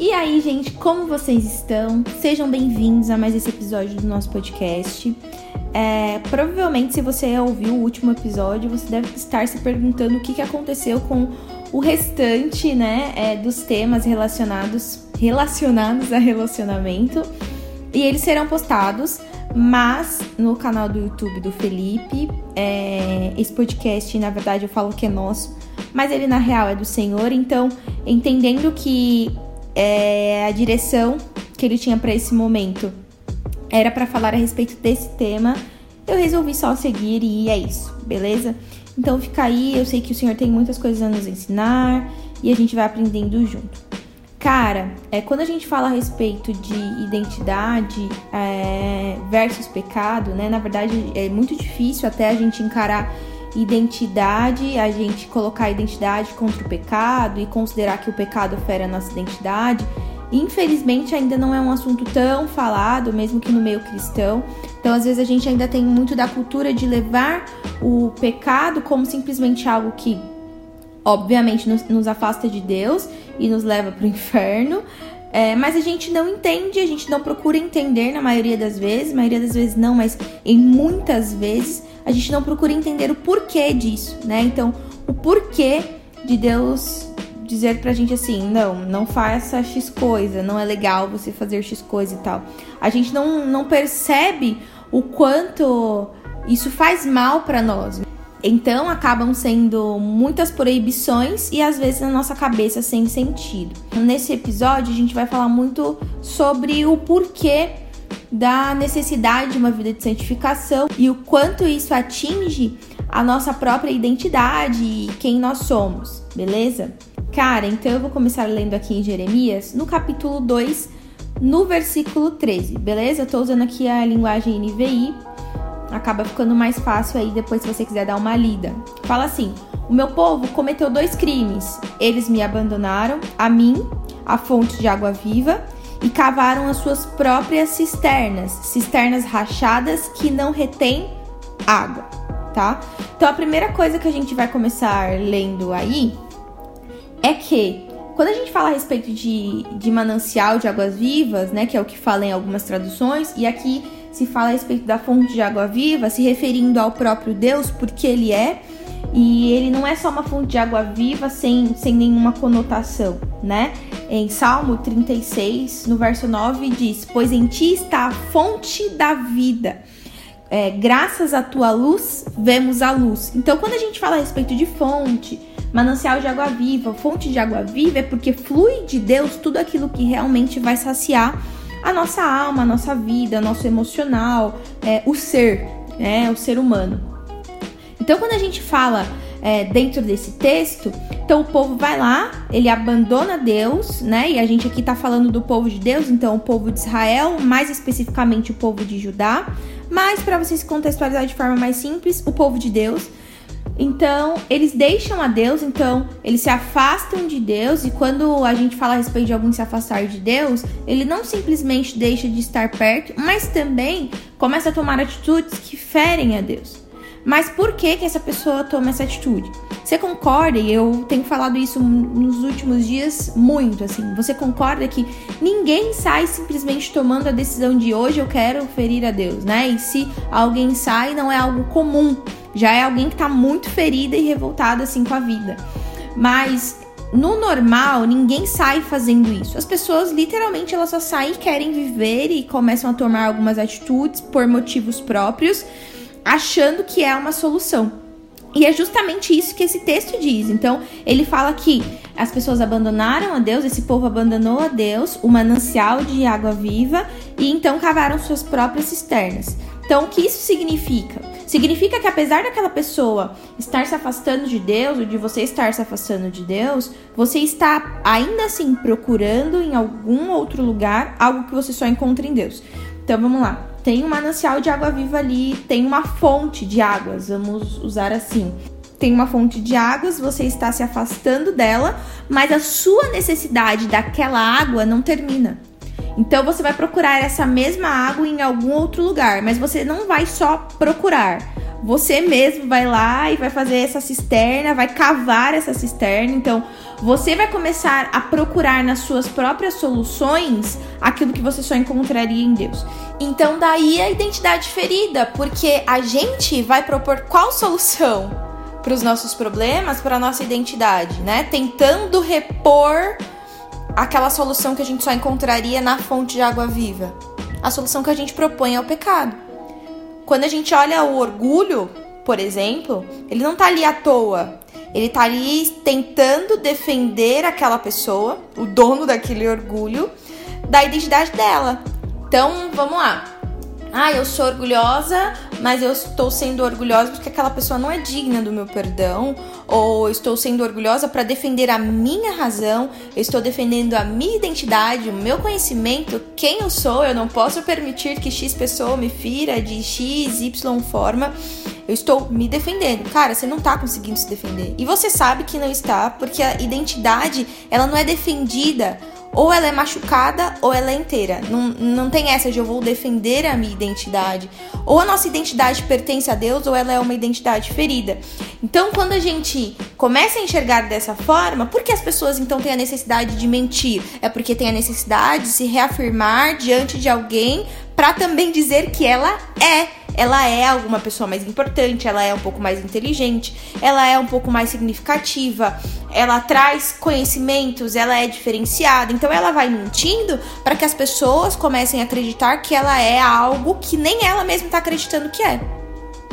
E aí, gente, como vocês estão? Sejam bem-vindos a mais esse episódio do nosso podcast. É, provavelmente, se você ouviu o último episódio, você deve estar se perguntando o que, aconteceu com o restante, né, é, dos temas relacionados relacionados a relacionamento. E eles serão postados, mas no canal do YouTube do Felipe. É, esse podcast, na verdade, eu falo que é nosso, mas ele na real é do Senhor. Então, entendendo que é, a direção que ele tinha para esse momento era para falar a respeito desse tema, eu resolvi só seguir e é isso, beleza? Então fica aí, eu sei que o Senhor tem muitas coisas a nos ensinar e a gente vai aprendendo junto. Cara, é, quando a gente fala a respeito de identidade é, versus pecado, né? Na verdade, é muito difícil até a gente encarar identidade, a gente colocar a identidade contra o pecado e considerar que o pecado fere a nossa identidade. Infelizmente, ainda não é um assunto tão falado, mesmo que no meio cristão. Então, às vezes, a gente ainda tem muito da cultura de levar o pecado como simplesmente algo que, obviamente, nos, nos afasta de Deus e nos leva para o inferno. É, mas a gente não entende, a gente não procura entender na maioria das vezes, maioria das vezes não, mas em muitas vezes a gente não procura entender o porquê disso, né? Então, o porquê de Deus dizer pra gente assim, não, não faça X coisa, não é legal você fazer X coisa e tal. A gente não, não percebe o quanto isso faz mal para nós. Então acabam sendo muitas proibições e às vezes na nossa cabeça sem sentido. Nesse episódio a gente vai falar muito sobre o porquê da necessidade de uma vida de santificação e o quanto isso atinge a nossa própria identidade e quem nós somos, beleza? Cara, então eu vou começar lendo aqui em Jeremias, no capítulo 2, no versículo 13, beleza? Eu tô usando aqui a linguagem NVI, acaba ficando mais fácil aí depois se você quiser dar uma lida. Fala assim: O meu povo cometeu dois crimes. Eles me abandonaram, a mim, a fonte de água viva, e cavaram as suas próprias cisternas, cisternas rachadas que não retêm água, tá? Então a primeira coisa que a gente vai começar lendo aí é que quando a gente fala a respeito de, de manancial de águas vivas, né, que é o que fala em algumas traduções, e aqui se fala a respeito da fonte de água viva, se referindo ao próprio Deus, porque ele é, e ele não é só uma fonte de água viva sem, sem nenhuma conotação, né? Em Salmo 36, no verso 9, diz: Pois em ti está a fonte da vida. É, graças à tua luz, vemos a luz. Então, quando a gente fala a respeito de fonte, manancial de água viva, fonte de água viva, é porque flui de Deus tudo aquilo que realmente vai saciar a nossa alma, a nossa vida, nosso emocional, é, o ser, né, o ser humano. Então, quando a gente fala é, dentro desse texto, então o povo vai lá, ele abandona Deus, né? E a gente aqui tá falando do povo de Deus, então o povo de Israel, mais especificamente o povo de Judá. Mas para vocês contextualizar de forma mais simples, o povo de Deus. Então, eles deixam a Deus, então eles se afastam de Deus, e quando a gente fala a respeito de alguém se afastar de Deus, ele não simplesmente deixa de estar perto, mas também começa a tomar atitudes que ferem a Deus. Mas por que que essa pessoa toma essa atitude? Você concorda, e eu tenho falado isso nos últimos dias muito, assim, você concorda que ninguém sai simplesmente tomando a decisão de hoje eu quero ferir a Deus, né? E se alguém sai, não é algo comum, já é alguém que tá muito ferida e revoltada assim com a vida. Mas no normal, ninguém sai fazendo isso. As pessoas literalmente elas só saem querem viver e começam a tomar algumas atitudes por motivos próprios achando que é uma solução. E é justamente isso que esse texto diz. Então, ele fala que as pessoas abandonaram a Deus, esse povo abandonou a Deus, o manancial de água viva, e então cavaram suas próprias cisternas. Então, o que isso significa? Significa que apesar daquela pessoa estar se afastando de Deus, ou de você estar se afastando de Deus, você está ainda assim procurando em algum outro lugar algo que você só encontra em Deus. Então, vamos lá tem um manancial de água viva ali, tem uma fonte de águas, vamos usar assim. Tem uma fonte de águas, você está se afastando dela, mas a sua necessidade daquela água não termina. Então você vai procurar essa mesma água em algum outro lugar, mas você não vai só procurar. você mesmo vai lá e vai fazer essa cisterna, vai cavar essa cisterna. Então, você vai começar a procurar nas suas próprias soluções aquilo que você só encontraria em Deus. Então, daí a identidade ferida, porque a gente vai propor qual solução para os nossos problemas, para a nossa identidade, né? Tentando repor aquela solução que a gente só encontraria na fonte de água viva. A solução que a gente propõe é o pecado. Quando a gente olha o orgulho, por exemplo, ele não tá ali à toa. Ele tá ali tentando defender aquela pessoa, o dono daquele orgulho, da identidade dela. Então, vamos lá. Ah, eu sou orgulhosa, mas eu estou sendo orgulhosa porque aquela pessoa não é digna do meu perdão, ou estou sendo orgulhosa para defender a minha razão, eu estou defendendo a minha identidade, o meu conhecimento, quem eu sou, eu não posso permitir que X pessoa me fira de X, Y forma. Eu estou me defendendo. Cara, você não tá conseguindo se defender. E você sabe que não está, porque a identidade, ela não é defendida ou ela é machucada ou ela é inteira. Não, não tem essa de eu vou defender a minha identidade. Ou a nossa identidade pertence a Deus ou ela é uma identidade ferida. Então, quando a gente começa a enxergar dessa forma, por que as pessoas então têm a necessidade de mentir? É porque tem a necessidade de se reafirmar diante de alguém para também dizer que ela é ela é alguma pessoa mais importante, ela é um pouco mais inteligente, ela é um pouco mais significativa, ela traz conhecimentos, ela é diferenciada. Então ela vai mentindo para que as pessoas comecem a acreditar que ela é algo que nem ela mesma está acreditando que é.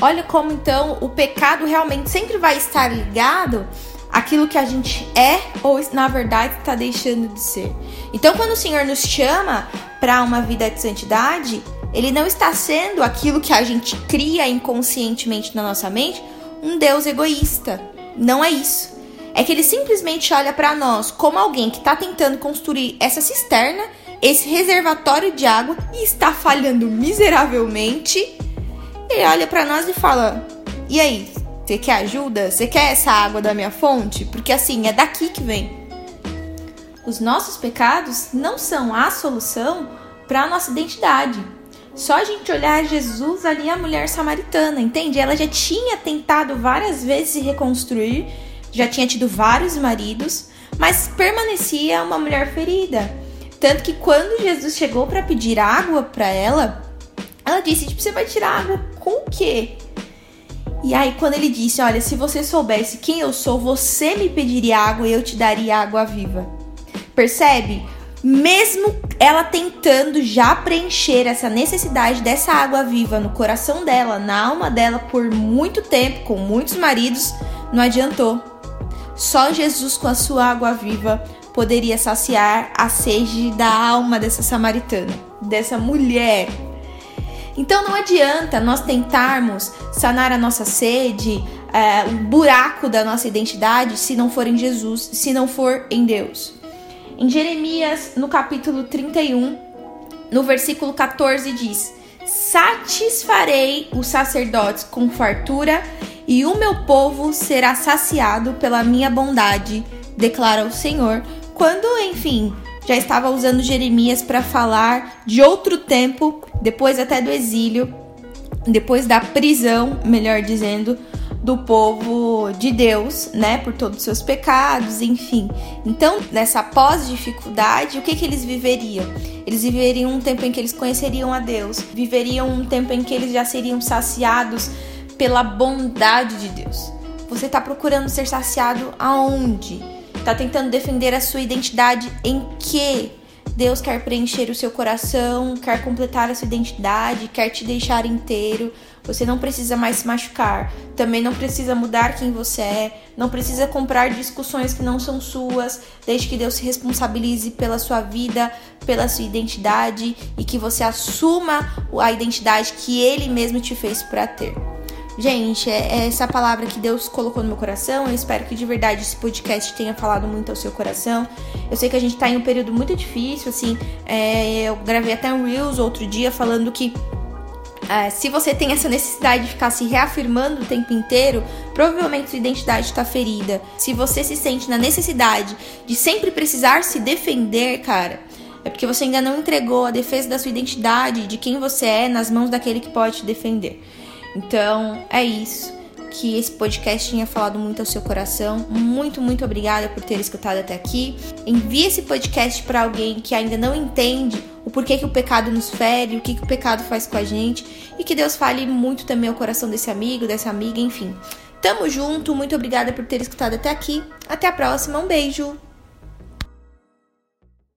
Olha como então o pecado realmente sempre vai estar ligado àquilo que a gente é ou na verdade está deixando de ser. Então quando o Senhor nos chama para uma vida de santidade, ele não está sendo aquilo que a gente cria inconscientemente na nossa mente, um Deus egoísta. Não é isso. É que ele simplesmente olha para nós como alguém que está tentando construir essa cisterna, esse reservatório de água e está falhando miseravelmente. Ele olha para nós e fala: "E aí, você quer ajuda? Você quer essa água da minha fonte? Porque assim, é daqui que vem." Os nossos pecados não são a solução para a nossa identidade. Só a gente olhar Jesus ali, a mulher samaritana, entende? Ela já tinha tentado várias vezes se reconstruir, já tinha tido vários maridos, mas permanecia uma mulher ferida. Tanto que quando Jesus chegou para pedir água para ela, ela disse: tipo, você vai tirar água com o quê? E aí, quando ele disse: Olha, se você soubesse quem eu sou, você me pediria água e eu te daria água viva. Percebe? Mesmo ela tentando já preencher essa necessidade dessa água viva no coração dela, na alma dela por muito tempo, com muitos maridos, não adiantou. Só Jesus com a sua água viva poderia saciar a sede da alma dessa samaritana, dessa mulher. Então não adianta nós tentarmos sanar a nossa sede, é, o buraco da nossa identidade, se não for em Jesus, se não for em Deus. Em Jeremias, no capítulo 31, no versículo 14, diz: Satisfarei os sacerdotes com fartura, e o meu povo será saciado pela minha bondade, declara o Senhor. Quando, enfim, já estava usando Jeremias para falar de outro tempo, depois até do exílio, depois da prisão, melhor dizendo, do povo de Deus, né, por todos os seus pecados, enfim. Então, nessa pós-dificuldade, o que que eles viveriam? Eles viveriam um tempo em que eles conheceriam a Deus, viveriam um tempo em que eles já seriam saciados pela bondade de Deus. Você está procurando ser saciado aonde? Está tentando defender a sua identidade em que? Deus quer preencher o seu coração, quer completar a sua identidade, quer te deixar inteiro. Você não precisa mais se machucar, também não precisa mudar quem você é, não precisa comprar discussões que não são suas, desde que Deus se responsabilize pela sua vida, pela sua identidade e que você assuma a identidade que Ele mesmo te fez para ter. Gente, é, é essa palavra que Deus colocou no meu coração. Eu espero que de verdade esse podcast tenha falado muito ao seu coração. Eu sei que a gente tá em um período muito difícil, assim. É, eu gravei até um Reels outro dia falando que é, se você tem essa necessidade de ficar se reafirmando o tempo inteiro, provavelmente sua identidade está ferida. Se você se sente na necessidade de sempre precisar se defender, cara, é porque você ainda não entregou a defesa da sua identidade, de quem você é, nas mãos daquele que pode te defender. Então, é isso. Que esse podcast tenha falado muito ao seu coração. Muito, muito obrigada por ter escutado até aqui. Envie esse podcast para alguém que ainda não entende o porquê que o pecado nos fere, o que, que o pecado faz com a gente. E que Deus fale muito também ao coração desse amigo, dessa amiga, enfim. Tamo junto, muito obrigada por ter escutado até aqui. Até a próxima, um beijo!